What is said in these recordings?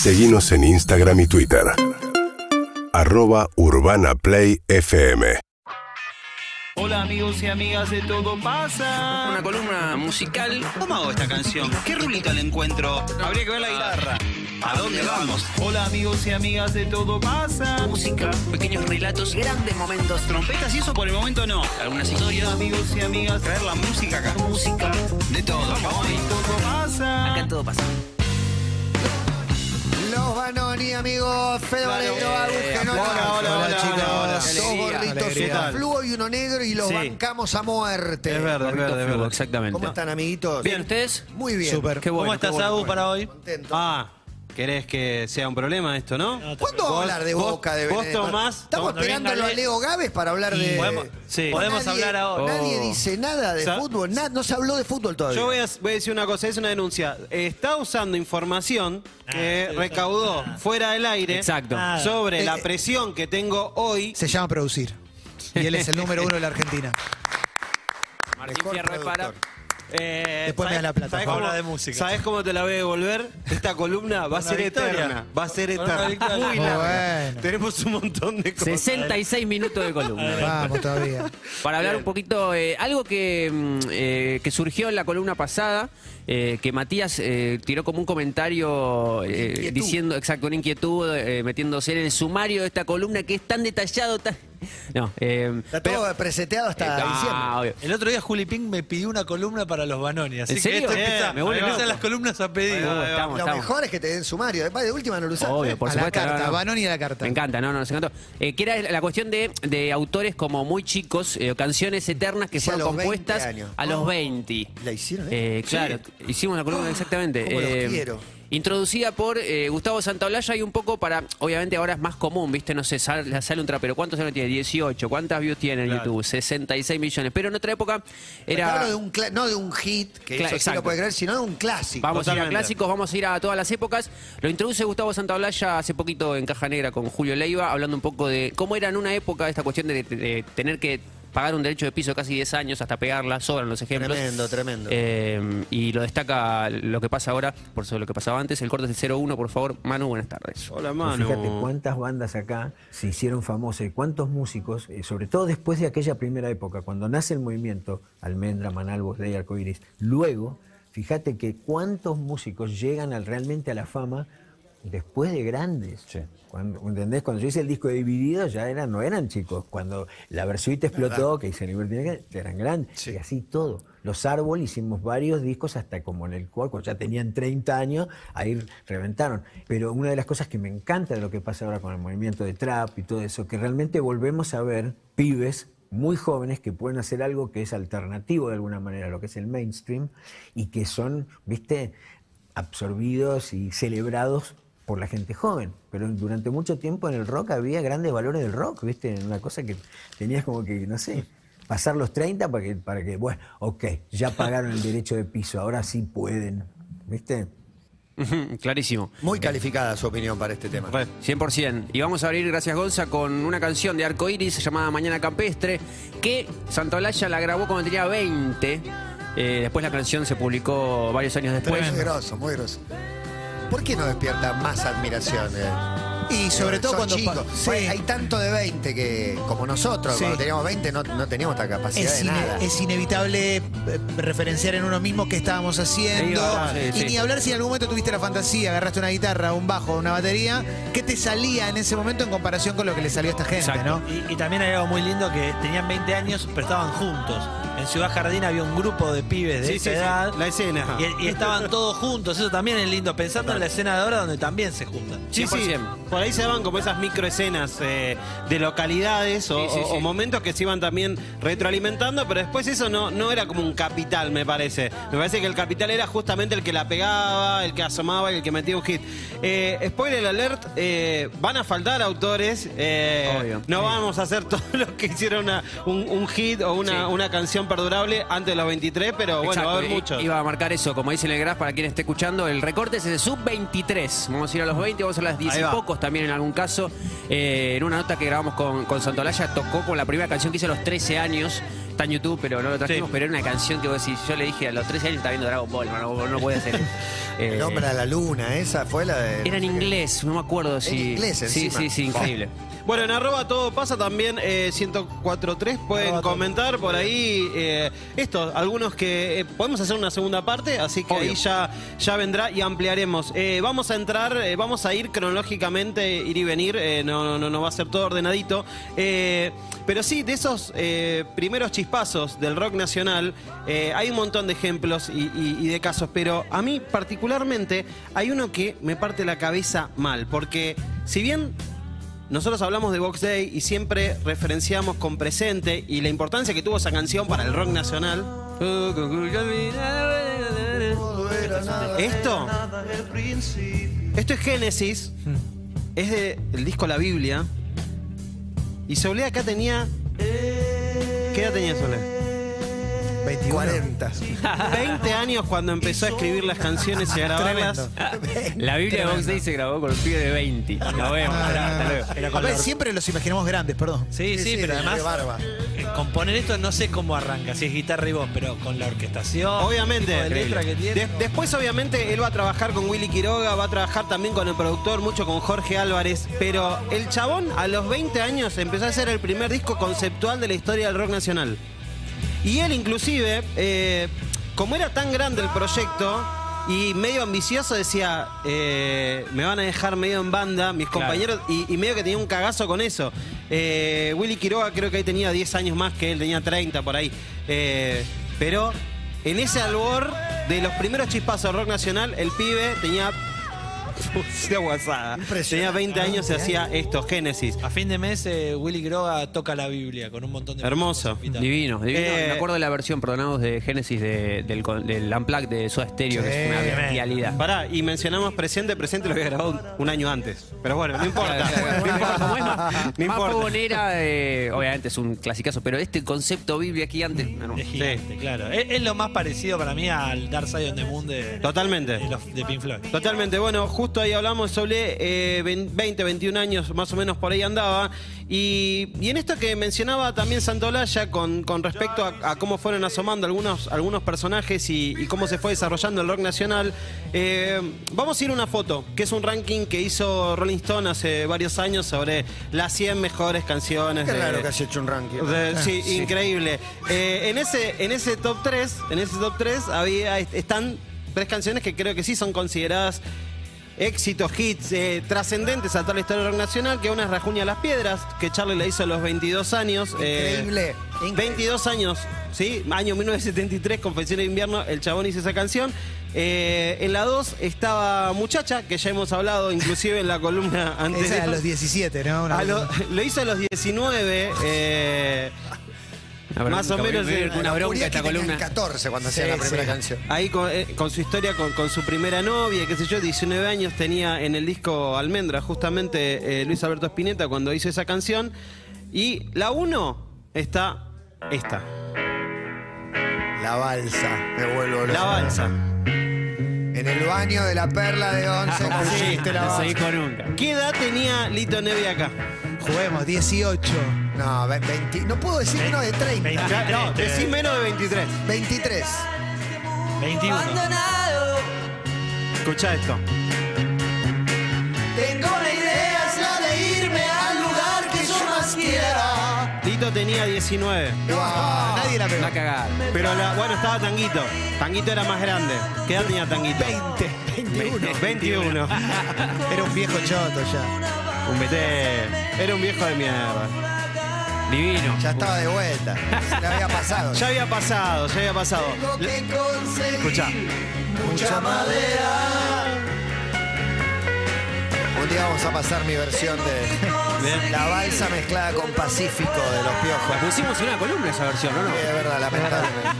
Seguimos en Instagram y Twitter. Arroba Urbana Play FM. Hola amigos y amigas de Todo Pasa. Una columna musical. ¿Cómo hago esta canción? ¿Qué rulita le encuentro? Habría que ver la guitarra. ¿A dónde vamos? Hola amigos y amigas de Todo Pasa. Música, pequeños relatos, grandes momentos, Trompetas y eso por el momento no. algunas historias. Amigos y amigas, traer la música acá. Música, de todo. Todo pasa. Acá todo pasa. Los Banoni, amigos. Fede Valero, Agus Genoni. Hola, hola, hola, chicos. hola, Dos gorritos, uno fluo y uno negro y los Sí. bancamos a muerte. Es verdad, es verdad, es verdad. Exactamente. ¿Cómo están, amiguitos? Bien, ¿ustedes? Muy bien. Súper. Qué bueno, ¿Cómo qué estás, bueno, Agus, qué para hoy? Contento. Ah, ¿querés que sea un problema esto, no? ¿Cuándo vamos a hablar de vos- Boca, de vos tomás- Estamos no esperándolo a Le- Leo Gávez para hablar de... Podemos- sí. Podemos Nadie- hablar ahora. Nadie Oh. dice nada de fútbol. na- no se habló de fútbol todavía. Yo voy a, voy a decir una cosa, es una denuncia. Está usando información que recaudó fuera del aire Exacto. sobre Eh, la eh. presión que tengo hoy. Se llama producir. Y él es el número uno de la Argentina. Martín Fierro es para. Eh, Después me ¿sabés- da la plata. ¿sabés Habla cómo, de música. ¿Sabés cómo te la voy a devolver? Esta columna va a ser victoria. eterna. Va a ser Con una eterna. victoria. Muy Muy larga. bueno. Tenemos un montón de cosas. 66 minutos de columna. Vamos todavía. Para hablar un poquito, eh, algo que, mm, eh, que surgió en la columna pasada, eh, que Matías eh, tiró como un comentario eh, diciendo, exacto, una inquietud, eh, metiéndose en el sumario de esta columna que es tan detallado, tan... No, eh, Está todo preseteado hasta eh, ah, diciembre. obvio. El otro día Juli Pink me pidió una columna para los Banoni. Así ¿En que serio? esto Bien, empieza, me vuelve empiezan loco. las columnas a pedido. Estamos, Lo estamos. mejor es que te den sumario. Después de última no lo usaste. Obvio, por a supuesto. la carta, no, no. Banoni a la carta. Me encanta, no, no, nos encantó. Eh, que era la cuestión de, de autores como muy chicos, eh, canciones eternas que a fueron los 20 compuestas años. a los Oh. 20. ¿La hicieron? Eh, claro, hicimos la columna exactamente. cómo los Eh, quiero. Introducida por eh, Gustavo Santaolalla y un poco para, obviamente ahora es más común, ¿viste? No sé, sale, sale un trapero. ¿Cuántos años tiene? 18. ¿Cuántas views tiene en YouTube? 66 millones. Pero en otra época era... de un no de un hit, que Cla- eso sí lo puede creer, sino de un clásico. Vamos a ir a clásicos, vamos a ir a todas las épocas. Lo introduce Gustavo Santaolalla hace poquito en Caja Negra con Julio Leiva, hablando un poco de cómo era en una época esta cuestión de, de- de tener que pagar un derecho de piso casi 10 años hasta pegarla, sobran los ejemplos. Tremendo, tremendo. Eh, y lo destaca lo que pasa ahora, por sobre lo que pasaba antes. El corte es el 01, por favor. Manu, buenas tardes. Hola, Pues mano. Fíjate cuántas bandas acá se hicieron famosas y cuántos músicos, eh, sobre todo después de aquella primera época, cuando nace el movimiento, Almendra, Manal, Bosley, Arcoiris. Luego, fíjate que cuántos músicos llegan al- realmente a la fama después de grandes. Cuando, ¿Entendés? Cuando yo hice el disco de Dividido ya eran, no eran chicos. Cuando la Versuita explotó, que hice Libertad, eran grandes. Y así todo. Los Árbol hicimos varios discos hasta como en el cual, cuando ya tenían 30 años, ahí reventaron. Pero una de las cosas que me encanta de lo que pasa ahora con el movimiento de trap y todo eso, que realmente volvemos a ver pibes muy jóvenes que pueden hacer algo que es alternativo de alguna manera a lo que es el mainstream y que son, viste, absorbidos y celebrados por la gente joven. Pero durante mucho tiempo en el rock había grandes valores del rock, ¿viste? Una cosa que tenías como que, no sé, pasar los 30 para que, para que bueno, ok, ya pagaron el derecho de piso, ahora sí pueden, ¿viste? Clarísimo. Muy calificada su opinión para este tema. 100%. Y vamos a abrir, gracias Gonza, con una canción de Arco Iris llamada Mañana Campestre, que Santaolalla la grabó cuando tenía 20. Eh, después la canción se publicó varios años después. Muy grosso, muy grosso. ¿Por qué no despierta más admiración? eh? Y sobre todo cuando... chicos. Sí. Hay tanto de 20 que, como nosotros, Sí. cuando teníamos 20 no, no teníamos esta capacidad Es, de ine- nada. es inevitable eh, referenciar en uno mismo qué estábamos haciendo. Sí, verdad, sí, y sí. ni hablar si en algún momento tuviste la fantasía, agarraste una guitarra, un bajo, una batería, ¿qué te salía en ese momento en comparación con lo que le salió a esta gente, Exacto. no? Y, y también hay algo muy lindo que tenían 20 años, pero estaban juntos. En Ciudad Jardín había un grupo de pibes de Sí, esa sí, sí. edad. La escena. Y, y estaban todos juntos, eso también es lindo, pensando en la escena de ahora donde también se juntan. Sí, sí. 100%. Por ahí se daban como esas microescenas eh, de localidades o, momentos que se iban también retroalimentando, pero después eso no, no era como un capital, me parece. Me parece que el capital era justamente el que la pegaba, el que asomaba y el que metía un hit. Eh, spoiler alert, eh, van a faltar autores. eh, Obvio. no vamos a hacer todos los que hicieron una- un, un hit o una, una canción perdurable antes de los 23, pero bueno, Exacto, va a haber muchos. Iba a marcar eso, como dice en el graph, para quien esté escuchando, el recorte es de sub-23. Vamos a ir a los 20, vamos a las 10 Ahí y pocos también en algún caso. Eh, en una nota que grabamos con, con Santolaya, tocó con la primera canción que hice a los 13 años. Está en YouTube, pero no lo trajimos, Sí. pero era una canción que vos decís, yo le dije a los 13 años estaba viendo Dragon Ball, no, no puede ser. Eh, El hombre a la luna, esa fue la de. era en inglés, no me acuerdo si. inglés Sí, encima. sí, sí, increíble. Bueno, en arroba todo pasa también eh, 1043 pueden Arroba todo. comentar por ahí eh, esto, algunos que eh, podemos hacer una segunda parte, así que Obvio. ahí ya, ya vendrá y ampliaremos. Eh, vamos a entrar, eh, vamos a ir cronológicamente, ir y venir, eh, no, no, no, no va a ser todo ordenadito. Eh, pero sí, de esos eh, primeros chispazos del rock nacional, eh, hay un montón de ejemplos y, y- y de casos, pero a mí particularmente hay uno que me parte la cabeza mal, porque si bien nosotros hablamos de Box Day y siempre referenciamos con presente y la importancia que tuvo esa canción para el rock nacional. Esto, esto es Génesis, es de el disco La Biblia. Y Soule acá tenía. ¿Qué edad tenía Soule? 21. 40. 20 años cuando empezó a escribir las canciones y a grabarlas. La Biblia de Box Day se grabó con el pibe de 20. Nos vemos, hasta luego. Era A con ver, la- siempre los imaginamos grandes, perdón. Sí, sí, pero de además barba. eh, componer esto no sé cómo arranca, si es guitarra y voz, pero con la orquestación, Obviamente. tipo de letra que tiene. De- después, obviamente, él va a trabajar con Willy Quiroga, va a trabajar también con el productor, mucho con Jorge Álvarez. Pero el chabón, a los 20 años, empezó a hacer el primer disco conceptual de la historia del rock nacional. Y él, inclusive, eh, como era tan grande el proyecto y medio ambicioso, decía: eh, Me van a dejar medio en banda, mis Claro. compañeros. Y, y medio que tenía un cagazo con eso. Eh, Willy Quiroga creo que ahí tenía 10 años más que él, tenía 30 por ahí. Pero en ese albor de los primeros chispazos del rock nacional, el pibe tenía. Hostia, guasada. Tenía 20 años y hacía esto, Génesis. A fin de mes, eh, Willy Groga toca la Biblia con un montón de Hermoso. Divino, divino. Eh, Me acuerdo de la versión, perdonados, de Génesis de- del, con- del Unplugged de Soda Stereo, que es una bestialidad. Pará, y mencionamos presente, presente lo había grabado un, un año antes. Pero bueno, no importa. No claro. Como es importa. más, No más importa. fogonera, eh, obviamente es un clasicazo, pero este concepto Biblia aquí antes. hermoso. Es gigante, claro. Es, es lo más parecido para mí al Dark Side of the Moon de, Totalmente. de, los- de Pink Floyd. Totalmente, bueno, justo ahí hablamos sobre eh, 20, 21 años más o menos por ahí andaba. Y, y en esto que mencionaba también Santolaya con, con respecto a, a cómo fueron asomando algunos, algunos personajes y, y cómo se fue desarrollando el rock nacional, eh, vamos a ir a una foto, que es un ranking que hizo Rolling Stone hace varios años sobre las 100 mejores canciones. Qué de- raro que haya hecho un ranking. de- sí, increíble. Eh, en, ese, en ese top 3, en ese top 3 había, están tres canciones que creo que sí son consideradas éxitos, hits, eh, trascendentes a toda la historia del rock nacional, que una es Rajuña Las Piedras, que Charlie la hizo a los 22 años. eh, Increíble, increíble. 22 años, ¿sí? Año 1973, Confesión de Invierno, el chabón hizo esa canción. Eh, en la 2 estaba Muchacha, que ya hemos hablado inclusive en la columna antes. Esa a los 17, ¿no? Una a lo, hizo a los 19. eh, Una bronca, Más o menos, me- me- sí. Una bronca esta columna. 14 cuando hacía Sí, la primera sí. canción. ahí con, eh, con su historia, con, con su primera novia, qué sé yo, 19 años tenía en el disco Almendra, justamente eh, Luis Alberto Spinetta cuando hizo esa canción. Y la 1 está esta, La balsa, me vuelvo loco. La Balsa. En el baño de la perla de once pusiste la No se balsa. dijo nunca. ¿Qué edad tenía Lito Nevi acá? Juguemos, 18. No, ve- 20 no puedo decir menos de 30. 20. No, Eh, decí menos de 23. 23. 21. Escucha esto. Tengo la idea, es la de irme al lugar que yo más quiera. Lito tenía 19. Nadie la pegó. Va a cagar. Pero la- bueno, estaba Tanguito. Tanguito era más grande. ¿Qué edad tenía Tanguito? 20, 21. 21. Era un viejo choto ya. Un bete. Era un viejo de mierda. Divino. Ya estaba de vuelta. Se había pasado. Ya había pasado, ya había pasado. Tengo que conseguir Escucha. mucha madera. Un día vamos a pasar mi versión de Bien. la balsa mezclada con Pacífico de los piojos. Pusimos en una columna esa versión, ¿no? no? Sí, de verdad, lamentablemente.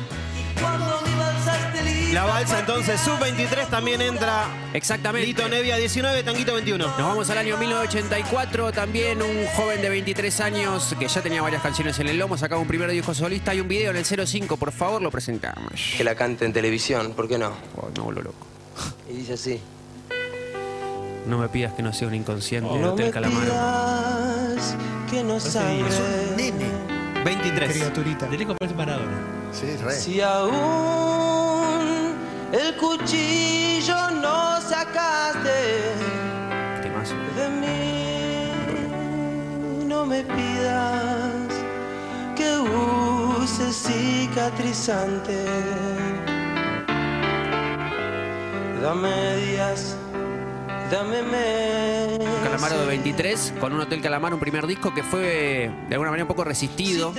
La balsa entonces, sub-23 también entra Exactamente. Lito Nevia 19, Tanguito 21. Nos vamos al año 1984, también un joven de 23 años que ya tenía varias canciones en el lomo, sacaba un primer disco solista y un video en el 05, por favor, lo presentamos. que la cante en televisión, ¿por qué no? Oh, me vuelvo loco. Y dice así. No me pidas que no sea un inconsciente del No Hotel me Calamaro. pidas que no Es un nene. 23. Criaturita. De lejos parece Maradona. Sí, re. Si aún el cuchillo no sacaste de mí, no me pidas que use cicatrizante. Dame días, dame meses. Calamaro de 23, con un Hotel Calamar, un primer disco que fue de alguna manera un poco resistido.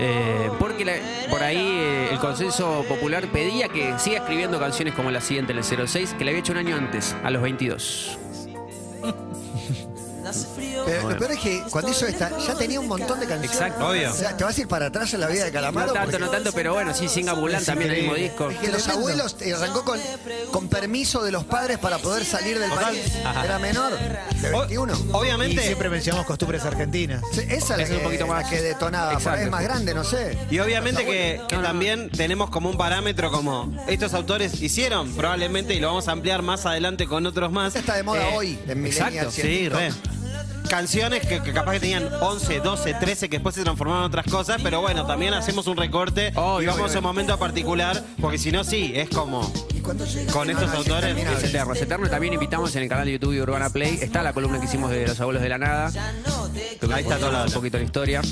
Eh, porque la- por ahí eh, el consenso popular pedía que siga escribiendo canciones como la siguiente, el 06, que le había hecho un año antes, a los 22. Pero lo peor es que cuando hizo esta, ya tenía un montón de canciones. Exacto. Obvio. O sea, te vas a ir para atrás en la vida de Calamaro. No tanto, porque- no tanto, pero bueno, sí, Singa Bulan también el mismo disco. Es que los abuelos eh, arrancó con, con permiso de los padres para poder salir del país. Era menor, de 21. Y Obviamente. siempre mencionamos costumbres argentinas. Sí, Esa es la Es que, un poquito más- la que detonaba. Por ahí Exacto. es más grande, no sé. Y obviamente que, también tenemos como un parámetro como estos autores hicieron, probablemente, y lo vamos a ampliar más adelante con otros más. Esta está de moda Eh, hoy, en exacto, Millennials y en Sí, TikTok. Canciones que, que capaz que tenían 11, 12, 13, que después se transformaron en otras cosas, pero bueno, también hacemos un recorte Obvio, y vamos a un momento particular, porque si no, sí, es como con estos no, no, es autores. Es eterno, es eterno. También invitamos en el canal de YouTube de Urbana Play. Está la columna que hicimos de los abuelos de la nada. Ahí está todo un poquito la historia.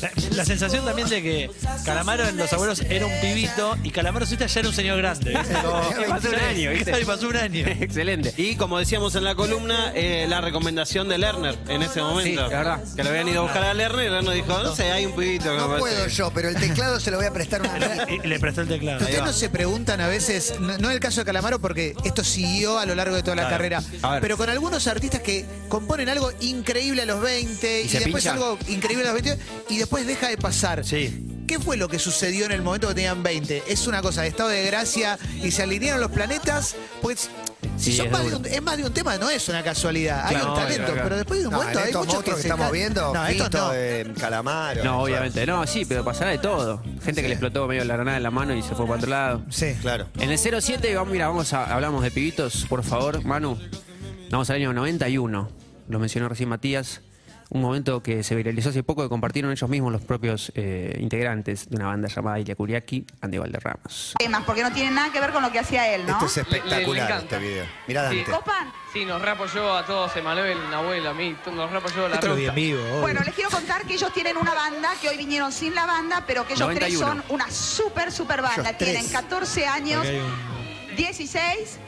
La, la sensación también de que Calamaro en Los Abuelos era un pibito y Calamaro Zeta ya era un señor grande. ¿viste? Como- Pasó un año, ¿viste? Pasó un año. Excelente. Y como decíamos en la columna, eh, la recomendación de Lerner en ese momento. es verdad. Que lo habían ido a buscar a Lerner y Lerner dijo, no sé, hay un pibito No parece puedo yo, pero el teclado se lo voy a prestar una Y, le prestó el teclado. Ustedes no se preguntan a veces, no, no el caso de Calamaro porque esto siguió a lo largo de toda la Claro. carrera, pero con algunos artistas que componen algo increíble a los 20 y, después pincha. algo increíble a los 20 y después deja de pasar. Sí. ¿Qué fue lo que sucedió en el momento que tenían 20? ¿Es una cosa de estado de gracia y se alinearon los planetas? Pues si Sí, son es más de un, es más de un tema, no es una casualidad. Hay un talento, claro, claro. pero después de un No, momento en hay muchos que que se estamos viendo, No, estos no. eh, Calamaro. No, obviamente. No, sí, pero pasará de todo. Gente que le explotó medio la granada en la mano y se fue para otro lado. Sí. Claro. En el 07, vamos, mira, vamos a, hablamos de pibitos, por favor, Manu. Vamos al año 91. Lo mencionó recién Matías. Un momento que se viralizó hace poco que compartieron ellos mismos los propios eh, integrantes de una banda llamada Ilia Kuriaki, Andy Valderramas. temas, porque no tiene nada que ver con lo que hacía él, ¿no? Esto es espectacular, Le- le encanta. este video. Mirá Sí. Dante. ¿Copan? Sí, nos reapoyó a todos, Emanuel, Nahuel, a mí, nos la Esto lo vi ruta. en vivo. obvio. Bueno, les quiero contar que ellos tienen una banda, que hoy vinieron sin la banda, pero que ellos 91. tres son una súper, súper banda. Ellos. Tienen 14 años, Porque hay un- 16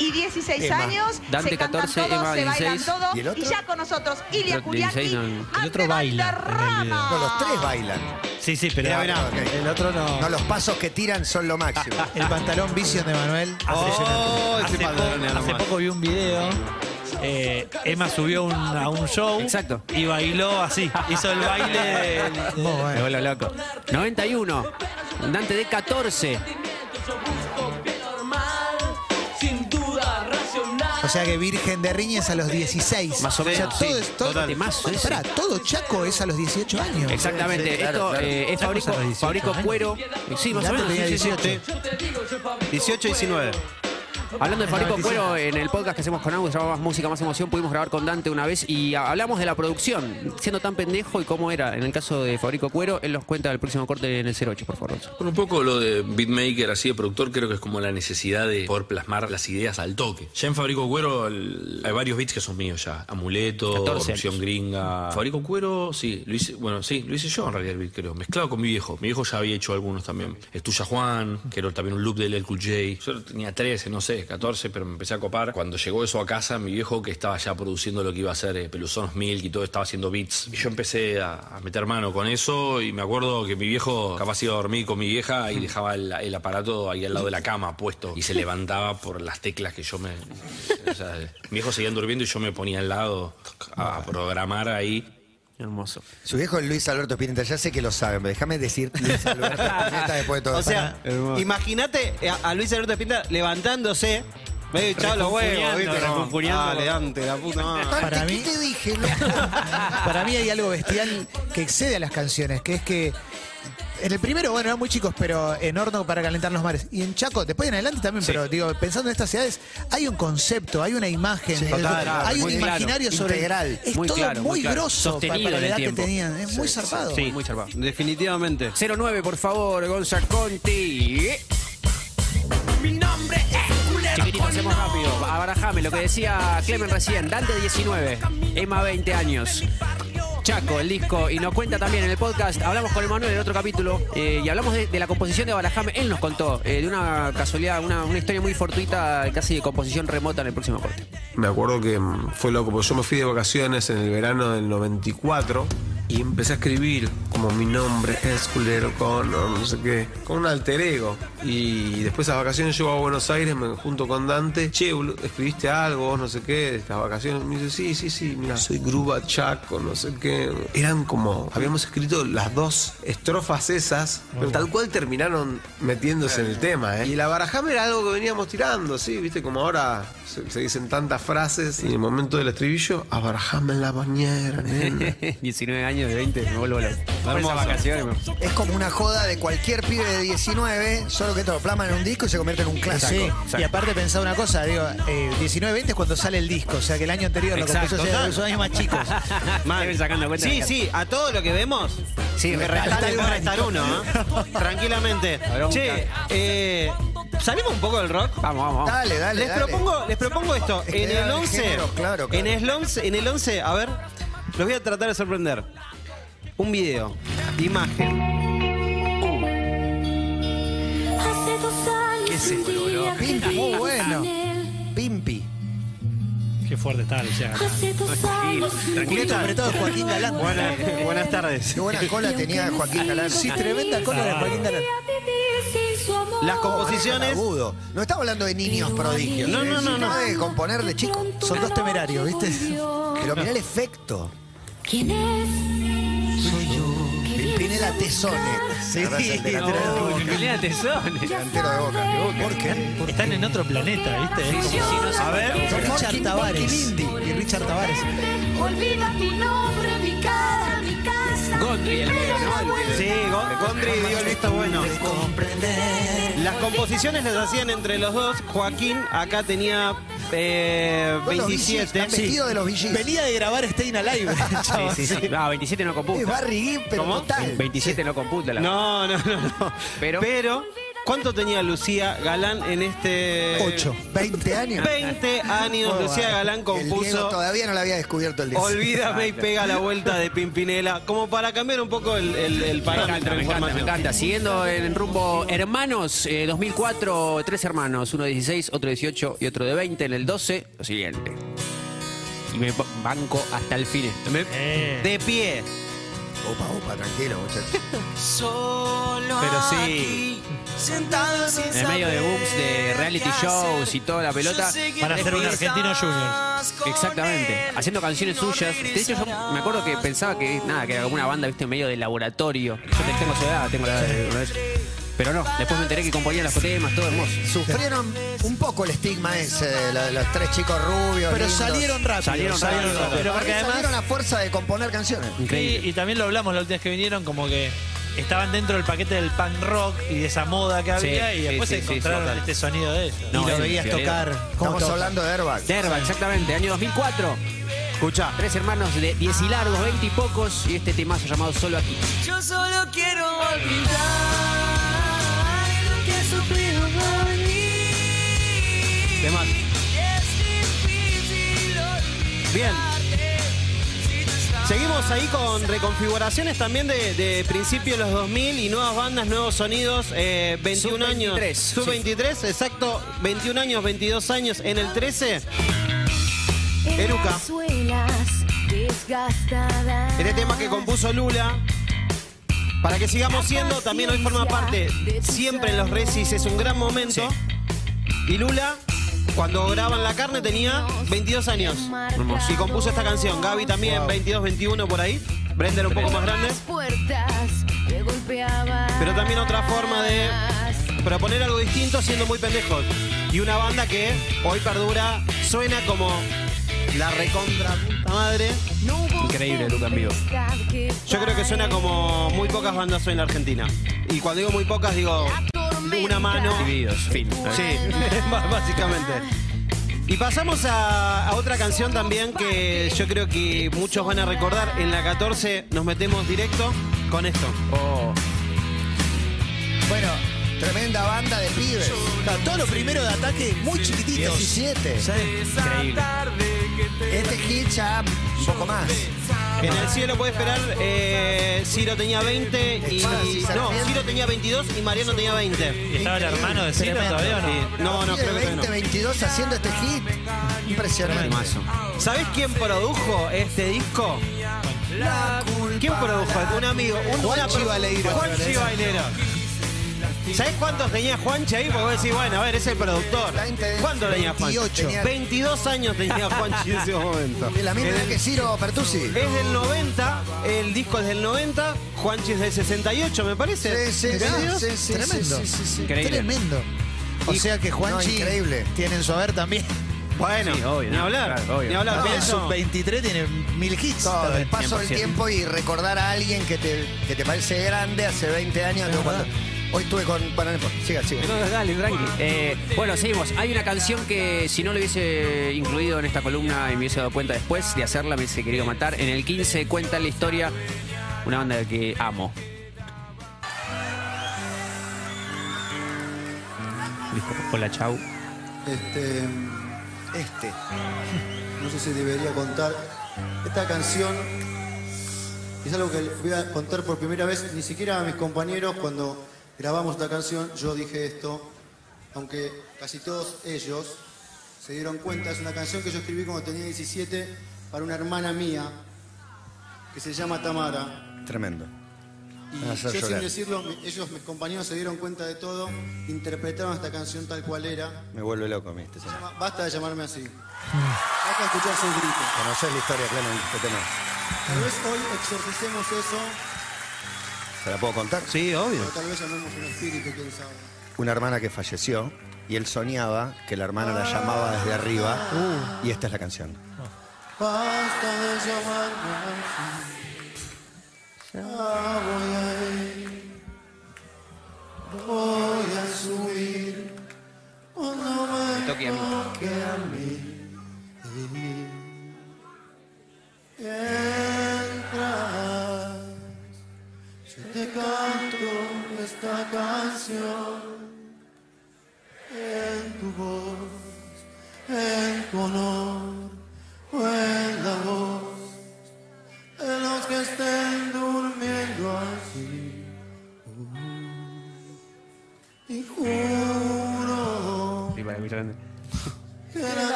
y 16 Emma. años. Dante, se cantan 14, todos, Emma, se bailan 16. todo. ¿Y el otro? ya con nosotros, Ilia Kuriaki, 16 no- el otro baila en el Valderrama. video. No, los tres bailan. Sí, sí, pero Mirá, mirá, ok. el otro no. No, los pasos que tiran son lo máximo. El pantalón Vision de Manuel. Oh, ese hace, poco, hace nomás. poco vi un video. eh, Emma subió un- a un show Exacto. y bailó así. Hizo el baile. del- Me bueno. vuelvo loco. 91. Dante de 14. Sea que Virgen de Riñas a los 16. Más o sea, menos, todo sí. es- todo- Total. Temazo ese. Pará, todo Chaco es a los 18 años. Exactamente. Sí, claro, Esto claro. eh, es fabrico, pasaron 18 fabrico años. cuero. Sí, más o menos. tenía sí, sí, sí. 18. 18 y 19. Hablando de Fabrico 95. Cuero, en el podcast que hacemos con Agus, se llama Más Música, Más Emoción, pudimos grabar con Dante una vez y hablamos de la producción, siendo tan pendejo y cómo era en el caso de Fabrico Cuero. Él nos cuenta del próximo corte en el 08, por favor. Bueno, un poco lo de beatmaker, así de productor, creo que es como la necesidad de poder plasmar las ideas al toque. Ya en Fabrico Cuero el- hay varios beats que son míos ya. Amuleto, 14 Corrupción años. Gringa. Fabrico Cuero, sí, lo hice, bueno, sí, lo hice yo en realidad el beat, creo. Mezclado con mi viejo. Mi viejo ya había hecho algunos también. Estuya Juan, que era también un loop de LL Cool J. Yo tenía 13, no sé, 14, pero me empecé a copar. Cuando llegó eso a casa, mi viejo que estaba ya produciendo lo que iba a ser eh, Peluzonos Milk y todo, estaba haciendo beats. Y yo empecé a, a meter mano con eso y me acuerdo que mi viejo capaz iba a dormir con mi vieja y dejaba el, el aparato ahí al lado de la cama puesto y se levantaba por las teclas que yo me... O sea, mi viejo seguían durmiendo y yo me ponía al lado a programar ahí. Hermoso. Su viejo es Luis Alberto Spinetta, ya sé que lo saben, pero déjame decir Luis Alberto después de todo O sea, imagínate a, a Luis Alberto Pinta levantándose, medio echado los huevos, ¿viste? Dale, Dante, la puta madre. Para ¿qué mí- te dije? Para mí hay algo bestial que excede a las canciones, que es que En el primero, bueno, eran muy chicos, pero en horno para calentar los mares. Y en Chaco, después en adelante también, pero digo, pensando en estas ciudades, hay un concepto, hay una imagen, Sí, es- total, hay un muy claro. imaginario sobre. Integral. Es Muy todo claro, muy, muy claro. grosso para, Sostenido para en la edad que tenían. Es muy zarpado. Sí, muy zarpado. Definitivamente. 09, por favor, Gonza Conti. Mi nombre es Chiquitito, hacemos rápido. Abarajame, lo que decía Clemen recién. Dante 19, Emma 20 años. Chaco, el disco, y nos cuenta también en el podcast, hablamos con Emanuel en otro capítulo, eh, y hablamos de, la composición de Abarajame. Él nos contó eh, de una casualidad, una, una historia muy fortuita, casi de composición remota en el próximo corte. Me acuerdo que mm, fue loco, porque yo me fui de vacaciones en el verano del 94 y empecé a escribir como mi nombre es Culero Connor, no sé qué, con un alter ego. Y después de esas vacaciones llego a Buenos Aires, me junto con Dante, che, escribiste algo, vos no sé qué, de estas vacaciones. Me dice, sí, sí, sí, mira, soy Gruba Chaco, no sé qué. Eran como, habíamos escrito las dos estrofas esas, pero tal cual terminaron metiéndose en el tema, ¿eh? Y la barajame era algo que veníamos tirando, sí, viste, como ahora se, se dicen tantas frases y en el momento del estribillo, abarajame en la bañera, nena. 19 años de 20, me vuelvo loco. Por esas vacaciones. me- Es como una joda de cualquier pibe de 19, solo que te lo plasman en un disco y se convierte en un clásico. Sí, y aparte pensaba una cosa, digo, eh, 19-20 es cuando sale el disco, o sea que el año anterior lo Exacto, compuso total. son años más chicos. Sacando cuenta Sí, sí, a todo lo que vemos. Sí, me restar restar, un puede restar año. uno, ¿eh? Tranquilamente. Che, eh, ¿salimos un poco del rock? Vamos, vamos, vamos. Dale, dale, Les dale. propongo, les propongo esto. Es que En era el de 11, género, claro, claro. En, el 11 en el 11, a ver, los voy a tratar de sorprender. Un video, imagen. ¿Qué es esto, boludo? Pimpi, muy bueno. Pimpi. Qué fuerte está Luciano. Julieta apretado Joaquín Galán. Buenas, buenas tardes. Qué buena cola tenía Joaquín Galán. Sí, tremenda cola de Joaquín Galán. Las composiciones. Agudo. No estamos hablando de niños prodigios. No, no, no, no. de componer de chico. Son dos temerarios, ¿viste? Pero mirá el efecto. ¿Quién es? Soy yo. Pimpinela Tesone. Sí, es el delantero de No, Boca. Julián Tesone. Delantero de Boca. ¿Por qué? Están en otro planeta, ¿viste? Es como si no se- A ver. Richard Tavares. Y Richard Tavares. Olvida mi nombre, mi cara, mi casa. Gondry, el que- Sí, Go- Gondry dio el visto bueno. Las composiciones las hacían entre los dos. Joaquín acá tenía eh, Con los VGs, 27. están vestidos de los VGs. Venía de grabar Staying Alive. Sí, sí, sí. No, 27 no Es computa. Barry Gibb, pero ¿Cómo? total. 27 no computa la. No, no, no, no. Pero- Pero, ¿cuánto tenía Lucía Galán en este. Ocho. 20 años. 20 años. Oh, Lucía. Galán El Diego compuso. todavía no lo había descubierto el día. Olvídame y pega la vuelta de Pimpinela. Como para cambiar un poco el, el, el Me encanta, de me encanta, me información. encanta. Siguiendo en rumbo Hermanos, eh, 2004, tres hermanos, uno de 16, otro de 18 y otro de 20. En el 12, lo siguiente. Y me banco hasta el fin. Me- Eh. De pie. Opa, opa, tranquilo, muchachos. Pero sí. En medio de booms, de reality shows y toda la pelota. Van a ser un argentino junior. Exactamente, haciendo canciones suyas. De hecho, yo me acuerdo que pensaba que nada, que era como una banda, viste, en medio de laboratorio. Yo te- tengo su edad, tengo la edad de uno de ellos. Pero no, después me enteré que componían los temas, todo hermoso. Sufrieron un poco el estigma ese de de los tres chicos rubios. Pero lindos. salieron rápido. Salieron rápido. Pero Pero porque además- salieron a fuerza de componer canciones. Increíble. Y, y también lo hablamos la última vez que vinieron, como que estaban dentro del paquete del punk rock y de esa moda que Sí, había y después sí, sí, encontraron este sonido de ellos. No, y lo veías tocar. ¿Cómo Estamos hablando de Airbag. Derba, exactamente, año 2004. Escucha. Tres hermanos de 10 y largos, 20 y pocos, y este temazo llamado Solo aquí. Yo solo quiero olvidar lo que he sufrido por mí. Demás. Es difícil olvidarte Bien. Seguimos ahí con reconfiguraciones también de, de principios de los 2000 y nuevas bandas, nuevos sonidos. eh, 21 años. Sub-23, Sub-23, exacto. 21 años, 22 años. En el 13, Eruca. Este tema que compuso Lula. Para que sigamos siendo, también hoy forma parte siempre en los recis, es un gran momento. Y Lula, cuando graban La Carne, tenía 22 años. Y compuso esta canción. Gaby también, 22, 21 por ahí. Brenda era un poco más grande. Pero también otra forma de proponer algo distinto siendo muy pendejos. Y una banda que hoy perdura, suena como la recontra puta madre. Increíble, Luca en vivo. Yo creo que suena como muy pocas bandas hoy en la Argentina. Y cuando digo muy pocas, digo una mano. Divididos, fin. Sí, básicamente. Y pasamos a, a otra canción también que yo creo que muchos van a recordar. En la 14 nos metemos directo con esto. Oh. Bueno, tremenda banda de pibes. Todo lo primero de ataque muy chiquititos. 17. Increíble. Este hit ya un poco más. En el cielo puede esperar, eh, Ciro tenía 20 y. No. Ciro tenía 22 y Mariano tenía 20. ¿Y estaba el hermano de Ciro todavía o no? No, no, creo que de no. 20, 22 haciendo este hit. Impresionante. ¿Sabés quién produjo este disco? ¿Quién produjo? Un amigo. Un, Juanchi una- Baleiro. Juanchi Baleiro. ¿Sabés cuántos tenía Juanchi ahí? Porque vos decís, bueno, a ver, es el productor. 20, ¿Cuánto tenía Juanchi? 28. Tenía- 22 años tenía Juanchi en ese momento. De la misma edad que Ciro Pertusi. Es del 90, el disco es del 90, Juanchi es del 68, me parece. Sí, sí, sí, 22. sí, sí, Tremendo. sí, sí, sí. Increíble. Tremendo. O sea que Juanchi No, increíble. tiene en su haber también. Bueno, Sí, obvio, ni no, hablar, claro, obvio. ni hablar. No, el eso- sub-23 tiene mil hits. Todo, el paso del 100%. tiempo y recordar a alguien que te, que te parece grande hace 20 años. ¿no? Hoy estuve con. Importa. Siga, siga. No, dale, tranqui. Eh, bueno, seguimos. Hay una canción que si no lo hubiese incluido en esta columna y me hubiese dado cuenta después de hacerla, me hubiese querido matar. En el 15 cuenta la historia una banda que amo. Dijo, hola, chau. Este, este, no sé si debería contar. Esta canción es algo que voy a contar por primera vez, ni siquiera a mis compañeros cuando grabamos esta canción, yo dije esto, aunque casi todos ellos se dieron cuenta, es una canción que yo escribí cuando tenía 17 para una hermana mía que se llama Tamara. Tremendo. Y yo sin decirlo, mi- ellos, mis compañeros, se dieron cuenta de todo, interpretaron esta canción tal cual era. Me vuelve loco a mí este llama Basta de llamarme así. Basta de escuchar sus gritos. Conoces la historia, Clemen, este tema. Tal vez hoy exorcicemos eso, ¿Se la puedo contar? Sí, obvio. o tal vez llamemos un espíritu, quién sabe. Una hermana que falleció y él soñaba que la hermana la llamaba desde arriba. Y esta es la canción. Basta de llamarme así. Ya voy a ir. Voy a subir. Cuando me, Me toque a mí. toque a mí.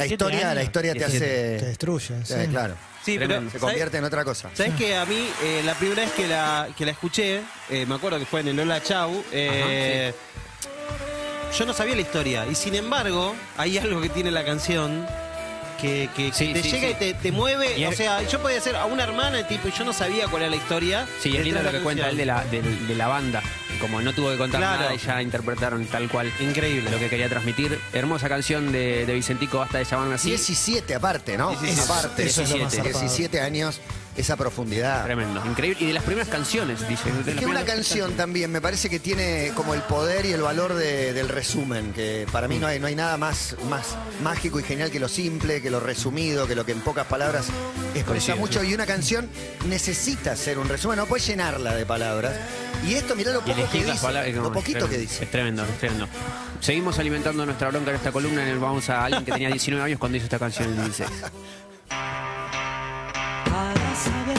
La historia, la historia te hace. Te destruye. Sí, sí. claro. Sí, pero. Se ¿sabés- convierte en otra cosa. ¿Sabes que a mí, eh, la primera vez que la, que la escuché, eh, me acuerdo que fue en el Hola Chau, eh, yo no sabía la historia. Y sin embargo, hay algo que tiene la canción que, que- que Sí, te sí, llega sí. y te, te mueve. Y o es- sea, yo podía ser a una hermana, tipo, y yo no sabía cuál era la historia. Sí, es lindo lo de que la cuenta él de canción. la, de, de la banda. Como no tuvo que contar Claro. nada y ya interpretaron tal cual Increíble. lo que quería transmitir. Hermosa canción de, de Vicentico, basta de llamarme así. 17 aparte, ¿no? 17. Aparte. Eso es lo más 17, zarpado. 17 años, esa profundidad. Tremendo, increíble. Y de las primeras canciones, dice. Es que una canción también me parece que tiene como el poder y el valor de- del resumen, que para mí no hay, no hay nada más, más mágico y genial que lo simple, que lo resumido, que lo que en pocas palabras expresa mucho. Y una canción necesita ser un resumen, no puedes llenarla de palabras. Y esto, mirá lo poco que dice. palabras. Lo poquito es que dice. Es tremendo, es tremendo. Seguimos alimentando nuestra bronca en esta columna. En el vamos a alguien que tenía 19 años cuando hizo esta canción en el 16. Para saber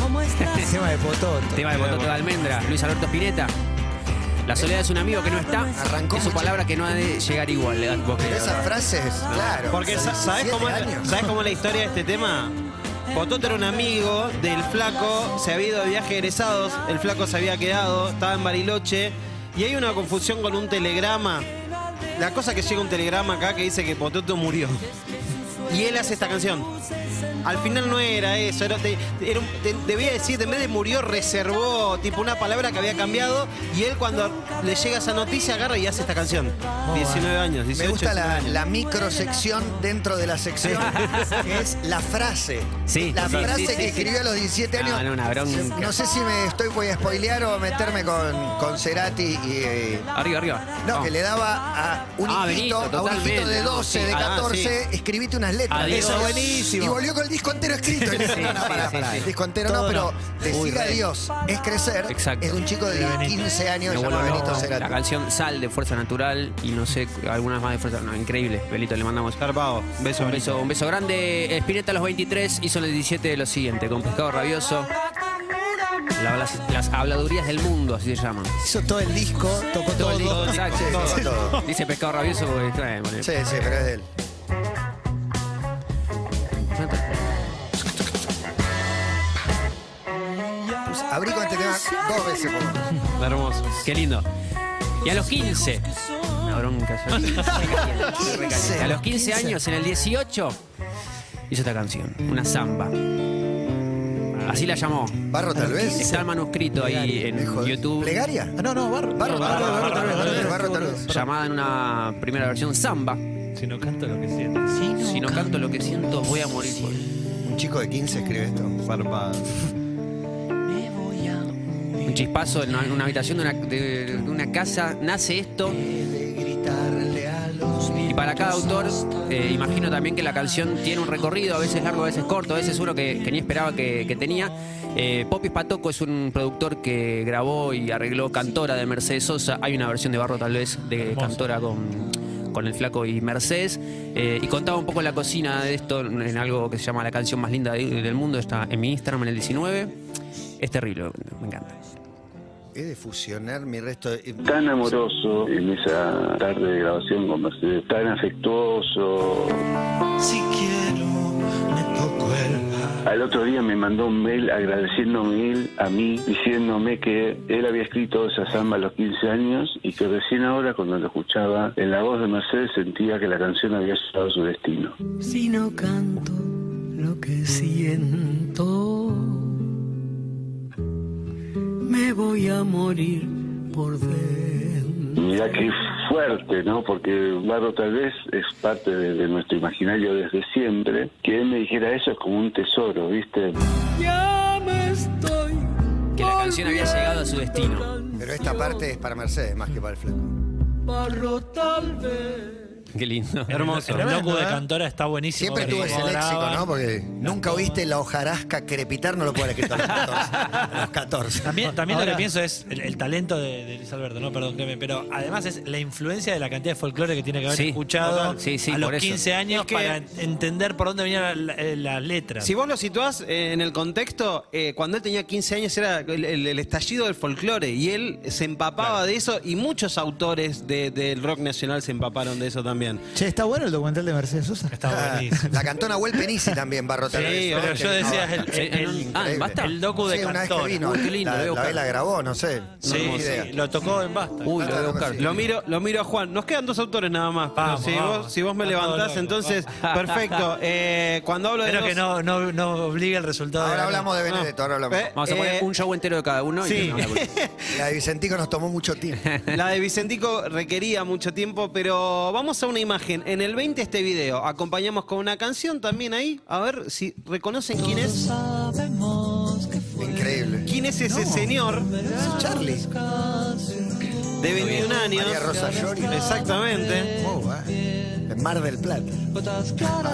cómo estás. Tema de Pototo. Tema de Pototo de Almendra, Luis Alberto Spinetta. La soledad es un amigo que no está. Arrancó es su palabra que no ha de llegar igual. ¿eh? Vos esas frases, claro. Porque sa- ¿sabes 17 cómo. ¿sabes cómo es la historia de este tema? Pototo era un amigo del flaco, se había ido de viaje egresados, el flaco se había quedado, estaba en Bariloche, y hay una confusión con un telegrama la cosa que llega un telegrama acá que dice que Pototo murió. Y él hace esta canción. Al final no era eso, era, te- era un- te- debía decir, en vez de murió, reservó tipo una palabra que había cambiado. Y él cuando le llega esa noticia agarra y hace esta canción. 19 años, 18 Me gusta 19 la, años. la microsección dentro de la sección, que es la frase. Sí, la sí, frase sí, que sí, sí. escribió a los 17 años. Ah, no, una bronca. No sé si me estoy voy a spoilear o meterme con, con Cerati y. eh, Arriba, arriba. no, que le daba a un Ah, hijito, Benito, a un hijito de totalmente. 12, de Ah, 14, escribite unas letras. Adiós. Eso buenísimo. Y volvió con el disco entero escrito. Le Sí, no, sí, pará, sí. el disco entero Todo no, pero no. decir adiós es crecer. Exacto. Es de un chico de 15 años Me llamado Benito. Cerati. La canción Sal de Fuerza Natural y no sé, algunas más de Fuerza No, increíble. Belito, le mandamos. Zarpado. Beso, Un beso, un beso grande. Spinetta a los 23 hizo en el 17 lo siguiente, con Pescado Rabioso. La- las, las habladurías del mundo, así se llaman. Hizo todo el disco, tocó todo. el disco, exacto. Sí, todo. Dice Pescado Rabioso porque... eh, bueno. Sí, sí, pero es de él. Pues abrí con este tema dos veces por lo menos. Hermoso. Qué lindo. Y a los 15. Una bronca. eso. Y a los 15 años, en el 18, hizo esta canción. Una samba. Así la llamó. Barro tal vez. Está el manuscrito ahí en YouTube. ¿Plegaria? Ah, no, no, Barro. Barro, barro, barro, Barro, tal vez, Barro, barro, barro, tal vez. Llamada en una primera versión samba. Si no canto lo que siento. Si no canto lo que siento, voy a morir por Un chico de 15 escribe esto. Zarpado. Un chispazo en una, en una habitación de una, de- de una casa. Nace esto. Y para cada autor, eh, imagino también que la canción tiene un recorrido, a veces largo, a veces corto, a veces uno que, que ni esperaba que, que tenía. Eh, Popis Patoco es un productor que grabó y arregló Cantora de Mercedes Sosa. Hay una versión de Barro tal vez de Cantora con, con el flaco y Mercedes. Eh, y contaba un poco la cocina de esto en algo que se llama la canción más linda de- del mundo. Está en mi Instagram en el 19. Es terrible, me encanta. He de fusionar mi resto de... Tan amoroso en esa tarde de grabación con Mercedes, tan afectuoso. Si el Al otro día me mandó un mail agradeciéndome él a mí, diciéndome que él había escrito esa samba a los 15 años y que recién ahora cuando lo escuchaba en la voz de Mercedes sentía que la canción había llegado a su destino. Si no canto lo que siento, me voy a morir por dentro. Mira qué fuerte, ¿no? Porque Barro tal vez es parte de, de nuestro imaginario desde siempre. Que él me dijera eso es como un tesoro, ¿viste? Ya me estoy. Que la canción había llegado a su destino. Pero esta parte es para Mercedes más que para el flaco. Barro tal vez. Qué lindo. Hermoso. El loco de ¿eh? Cantora está buenísimo. Siempre tuvo ese léxico. ¿no? Porque nunca oíste la hojarasca crepitar, no lo puede haber escrito a los 14. A los 14. También, también lo que pienso es el, el talento de, de Luis Alberto, ¿no? Perdón, Clemen, pero además es la influencia de la cantidad de folclore que tiene que haber Sí, escuchado total. Sí, sí, a los por eso. 15 años Es que- para entender por dónde venían la- la- las letras. Si vos lo situás eh, en el contexto, eh, cuando él tenía 15 años era el, el- el estallido del folclore y él se empapaba de eso y muchos autores de- del rock nacional se empaparon de eso también. Che, está bueno el documental de Mercedes Sosa. Está Ah, buenísimo. La cantó Nahuel Penisi también, Barro tal Sí. Pero yo decía el, el- el- Ah, increíble. ¿basta? el docu de Sí, una vez que vino, Uy, qué lindo, la, a la, buscar. la grabó, no sé. Sí, lo tocó en Basta. Uy, lo voy a buscar. Lo miro, lo miro a Juan. Nos quedan dos autores nada más. pero Vamos, si, vamos. Vos, si vos me Está todo levantás, loco, entonces, perfecto. Eh, cuando hablo de Espero dos- que no, no, no obligue el resultado. Ahora de hablamos de Benedetto, ahora hablamos. Eh, Vamos a poner eh, un show entero de cada uno. y sí. La de Vicentico nos tomó mucho tiempo. La de Vicentico requería mucho tiempo, pero vamos a una imagen. En el 20 este video, acompañamos con una canción también ahí. A ver si reconocen quién es. Increíble. ¿Quién es ese señor Charlie. de 21 años? María Rosa Llori. Exactamente. En Mar del Plata.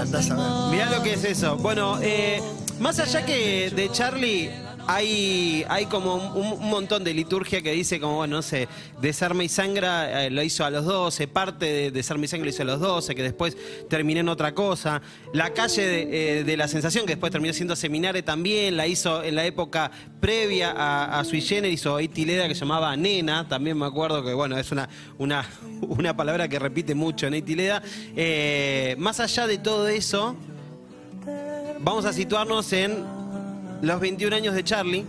Andás a ver. Mirá lo que es eso. Bueno, eh, más allá que de Charlie, hay, hay como un, montón de liturgia que dice como, bueno, no sé, Desarme y Sangra lo hizo a los 12, parte de Desarme y Sangra lo hizo a los 12, que después terminó en otra cosa. La calle de, eh, de la sensación, que después terminó siendo Seminare también, la hizo en la época previa a, a Sui Generis o Eitileda que llamaba Nena, también me acuerdo que, bueno, es una, una, una palabra que repite mucho en Eitileda. Eh, más allá de todo eso, vamos a situarnos en los 21 años de Charlie,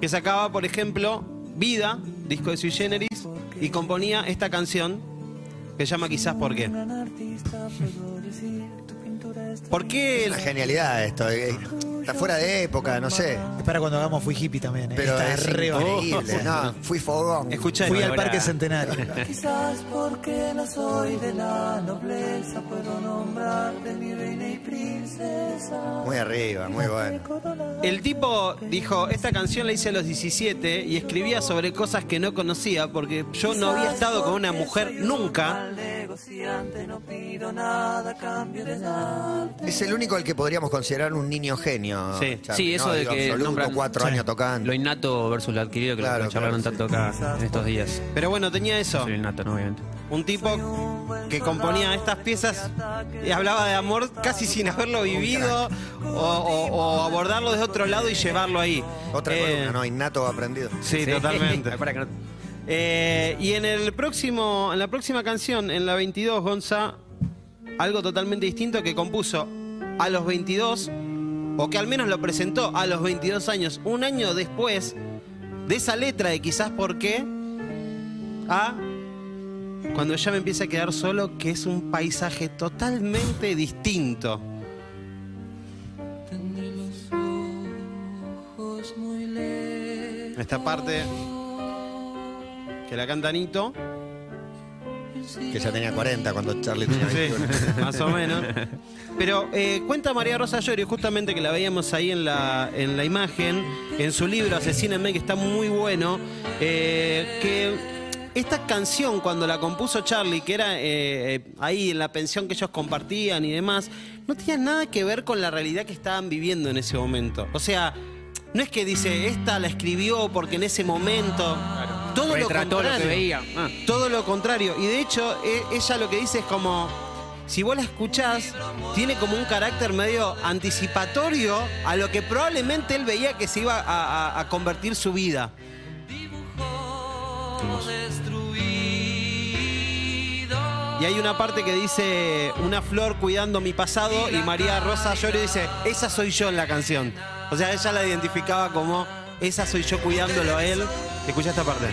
que sacaba, por ejemplo, Vida, disco de Sui Generis, y componía esta canción que se llama Quizás por qué. ¿Por qué? Es una genialidad esto. eh, Está fuera de época, no sé. Es para cuando hagamos Fui Hippie también. ¿eh? Pero Está es re increíble. No, fui fogón. Escucha Fui al Parque Centenario. Quizás porque no soy de la nobleza puedo nombrarte mi reina y princesa. Muy arriba, muy bueno. El tipo dijo, esta canción la hice a los 17 y escribía sobre cosas que no conocía porque yo no había estado con una mujer nunca. Negociante no pido nada a cambio de nada. Es el único al que podríamos considerar un niño genio. Sí, Charlie, sí, eso ¿no? de Digo, que absoluto, nombran cuatro sí. años tocando. Lo innato versus lo adquirido que Claro, lo charlaron claro, tanto acá en estos días. Pero bueno, tenía eso. Soy innato, ¿no? Obviamente. Un tipo que componía estas piezas y hablaba de amor casi sin haberlo vivido o, o- o abordarlo desde otro lado y llevarlo ahí. Otra Eh, columna, ¿no? Innato aprendido. Sí, totalmente. Eh, y en el próximo, en la próxima canción, en la 22, Gonza, algo totalmente distinto que compuso a los 22, o que al menos lo presentó a los 22 años, un año después de esa letra de quizás por qué, a cuando ya me empieza a quedar solo, que es un paisaje totalmente distinto. Tendré los ojos muy lejos. Esta parte que la canta Nito. Que ya tenía 40 cuando Charlie tenía Sí, 21. más o menos. Pero eh, cuenta María Rosa Llorio, justamente que la veíamos ahí en la, en la imagen, en su libro Asesínenme, que está muy bueno, eh, que esta canción, cuando la compuso Charlie, que era eh, eh, ahí en la pensión que ellos compartían y demás, no tenía nada que ver con la realidad que estaban viviendo en ese momento. O sea, no es que dice, esta la escribió porque en ese momento... Todo lo contrario. lo que veía. Ah. Todo lo contrario. Y de hecho, e- ella lo que dice es como. Si vos la escuchás, tiene como un carácter medio anticipatorio a lo que probablemente él veía que se iba a, a- a convertir su vida. Y hay una parte que dice una flor cuidando mi pasado y María Rosa Llorio dice, esa soy yo en la canción. O sea, ella la identificaba como, esa soy yo cuidándolo a él. Escucha esta parte.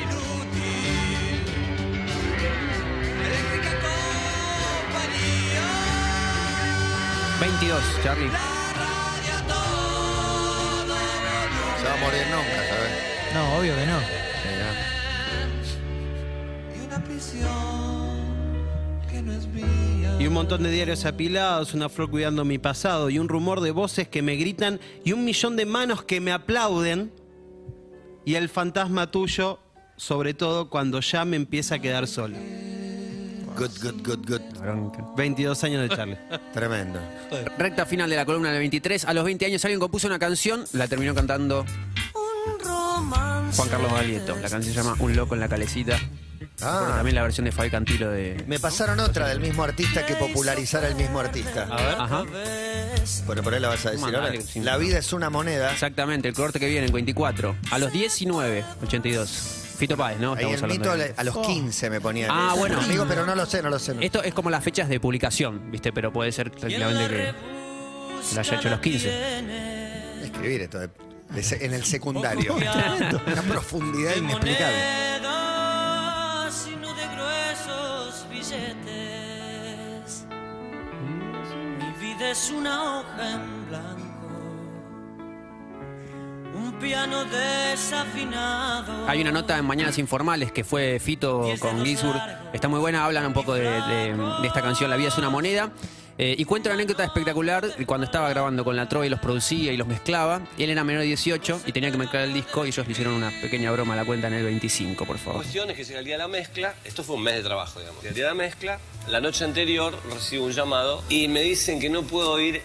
22, Charlie. Se va a morir nunca, ¿sabes? No, obvio que no. Y una prisión que no es mía. Y un montón de diarios apilados, una flor cuidando mi pasado y un rumor de voces que me gritan y un millón de manos que me aplauden y el fantasma tuyo, sobre todo cuando ya me empieza a quedar solo. Good, good, good, good. 22 años de Charlie. Tremendo. Recta final de la columna del 23. A los 20 años alguien compuso una canción, la terminó cantando Juan Carlos Galieto. La canción se llama Un loco en la calecita. Porque también la versión de Fabi Cantilo de. Me pasaron otra del mismo artista que popularizara el mismo artista. A ver. Ajá. Bueno, por ahí la vas a decir ahora. La vida es una moneda. Exactamente, el corte que viene, en 24. A los 19, 82. Fito Páez, ¿no? Ahí el mito de- a los 15 me ponía. Ah, bueno. Amigo, pero no lo sé, no lo sé. no. Esto es como las fechas de publicación, ¿viste? Pero puede ser tranquilamente que, la haya hecho a los 15. Escribir esto de- en el secundario. una profundidad inexplicable. Billetes. Mi vida es una hoja en blanco. Un piano desafinado. Hay una nota en Mañanas Informales que fue Fito con Gisburg. Está muy buena, hablan un poco de, de- de esta canción La vida es una moneda. Eh, y cuenta una anécdota espectacular cuando estaba grabando con la Troy, los producía y los mezclaba. Él era menor de 18 y tenía que mezclar el disco y ellos le hicieron una pequeña broma a la cuenta en el 25, por La favor. cuestión es que llega el día de la mezcla, esto fue un mes de trabajo, digamos. El día de la mezcla, la noche anterior recibo un llamado y me dicen que no puedo ir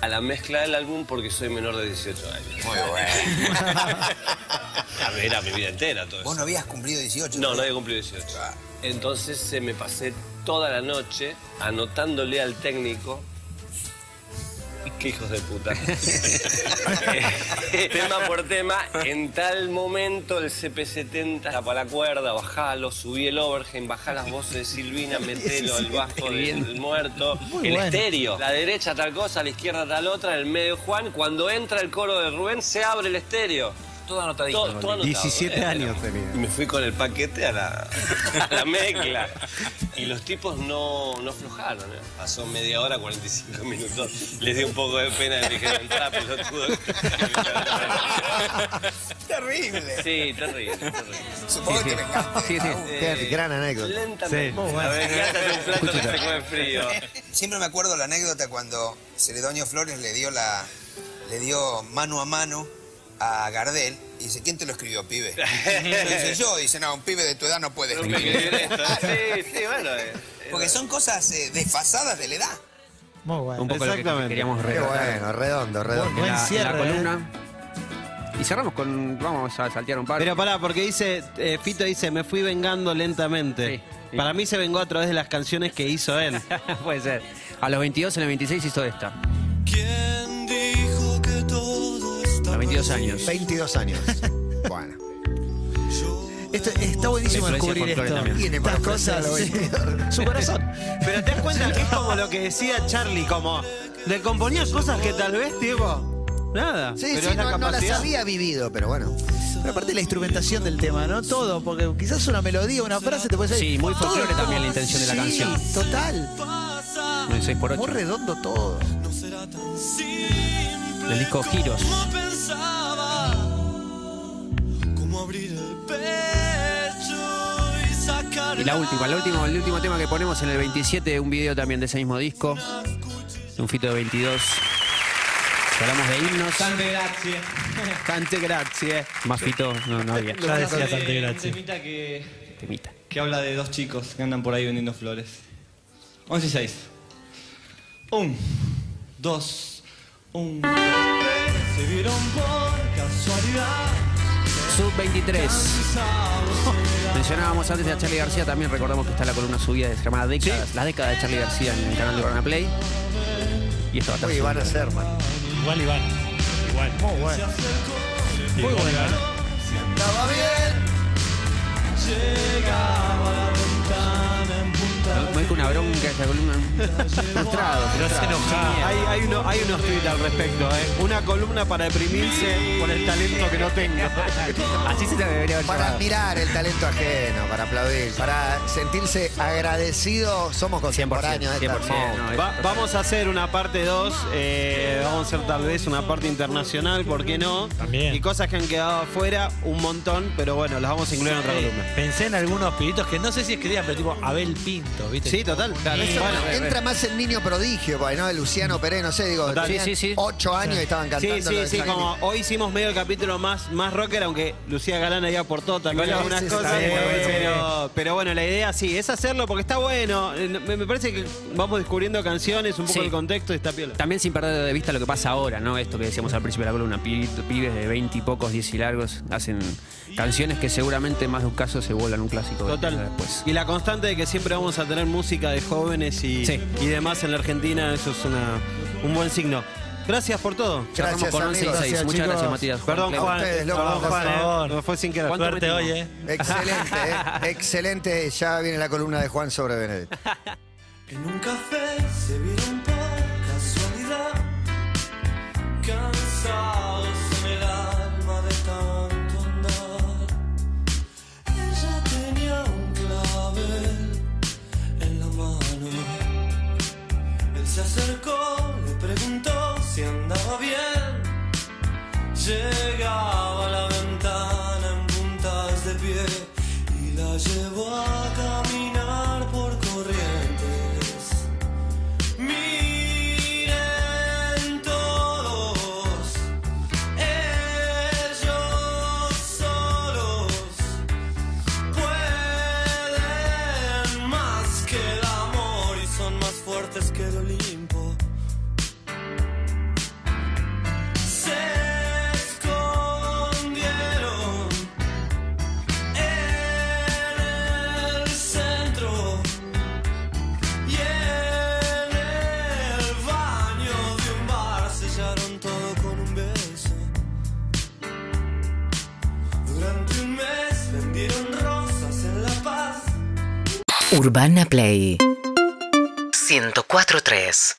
a la mezcla del álbum porque soy menor de 18 años. Muy bueno. Era mi vida entera todo eso. ¿Vos no habías cumplido 18? No, no había cumplido 18. Entonces eh, me pasé toda la noche anotándole al técnico. Qué hijos de puta. Tema por tema, en tal momento el CP70 tapa la cuerda, bajalo, subí el overhead, bajá las voces de Silvina, metelo al bajo del muerto, Muy el bueno. estéreo. La derecha tal cosa, la izquierda tal otra, en el medio Juan. Cuando entra el coro de Rubén, se abre el estéreo. Todo anotadito. Todo, todo anotado, 17 eh. años tenía. Y me fui con el paquete a la, a la mezcla. Y los tipos no, no aflojaron. ¿eh? Pasó media hora, 45 minutos. Les di un poco de pena y me dijeron, entra, pelotudo. Terrible. Sí, terrible, terrible. Supongo que te vengaste. Sí, sí. Qué gran anécdota. Lentamente. Sí. Venganza es un plato que se come frío. Siempre me acuerdo la anécdota cuando Celedonio Flores le dio la le dio mano a mano a Gardel y dice, ¿quién te lo escribió, pibe? Y dice yo, dice, no, un pibe de tu edad no puede escribir. esto. Sí, sí, bueno. eh, Porque son cosas eh, desfasadas de la edad. Muy bueno. Un poco lo que Exactamente. queríamos Qué relatar bueno, redondo, redondo. Buen la, en cierre, la ¿eh? columna. Y cerramos con. Vamos a saltear un par. Pero pará, porque dice, eh, Fito dice, me fui vengando lentamente. Sí, sí. Para mí se vengó a través de las canciones que hizo él. Puede ser. A los 22, en el 26 hizo esta. ¿Quién 22 años. 22 años. Bueno. Esto, está buenísimo descubrir esto. también. Tiene a cosas. sí. 22. Su corazón. Pero te das cuenta que es como lo que decía Charlie, como le componía cosas que tal vez, tipo, nada. Sí, pero sí, es la no, no las había vivido, pero bueno. Pero aparte la instrumentación del tema, ¿no? Todo, porque quizás una melodía, una frase te puede salir. Sí, muy folclore todo. también la intención de la Sí, canción. Total. 6 por Muy 8 redondo todo. Del disco Giros. pensaba cómo abrir el pecho y sacar Y la última, la última, el último tema que ponemos en el 27, un video también de ese mismo disco. De un fito de 22. Si hablamos de himnos. Tante grazie. Tante grazie. Más fito no, no había. Ya decía un Grazie. temita que, Temita. que habla de dos chicos que andan por ahí vendiendo flores. 11 y 6. Un, dos, un. Se vieron por casualidad. Sub 23. Mencionábamos antes a Charlie García, también recordamos que está la columna subida de se llama Décadas, la década de Charlie García en el canal de Urbana Play. Y esto va a estar Uy, van a ser, man. Igual Iván. Igual. Muy bueno. Muy bueno. Estaba bien. Llegaba la una bronca esta columna. Frustrado. Pero se frustrado. enojaba. Hay, hay, uno, hay unos tweets al respecto, ¿eh? Una columna para deprimirse por el talento que no tengo. Así se te debería haber Para llamado. admirar el talento ajeno, para aplaudir, para sentirse agradecido. Somos contemporáneos. 100%, esta- 100%, no, es- Va- vamos a hacer una parte 2, vamos a hacer tal vez una parte internacional, ¿por qué no? También. Y cosas que han quedado afuera, un montón, pero bueno, las vamos a incluir en otra columna. Pensé en algunos pibitos que no sé si escribían, pero tipo Abel Pinto, ¿viste? Sí, total. Eso Bueno, entra más el niño prodigio, pues, ¿no? El Luciano Pérez, no sé, digo, Total. Sí, sí, sí. ocho años y estaban Sí, cantando. sí, sí, Santi. como hoy hicimos medio el capítulo más, más rocker, aunque Lucía Galán ahí aportó también Sí, algunas sí, sí, cosas. pero, pero bueno, la idea sí, es hacerlo porque está bueno. Eh, Me, me parece que vamos descubriendo canciones, un poco Sí. el contexto y está piola. También sin perder de vista lo que pasa ahora, ¿no? Esto que decíamos al principio de la columna, pi- pibes de 20 y pocos, 10 y largos, hacen canciones que seguramente en más de un caso se vuelvan un clásico Total. después. Y la constante de que siempre vamos a tener música de jóvenes y, Sí. y demás en la Argentina, eso es una, un buen signo. Gracias por todo. Gracias, con 11 y amigos. 6. Gracias, Muchas chicos. gracias, Matías. Perdón. Juan. ustedes, loco, Perdón, Juan, eh. favor. No fue sin querer. ¿Cuánto Suerte hoy, ¿eh? Excelente, ¿eh? excelente. Ya viene la columna de Juan sobre Benedetto. En un café se vieron Llegaba a la ventana en puntas de pie y la llevó a caminar por corrientes. Urbana Play. 104.3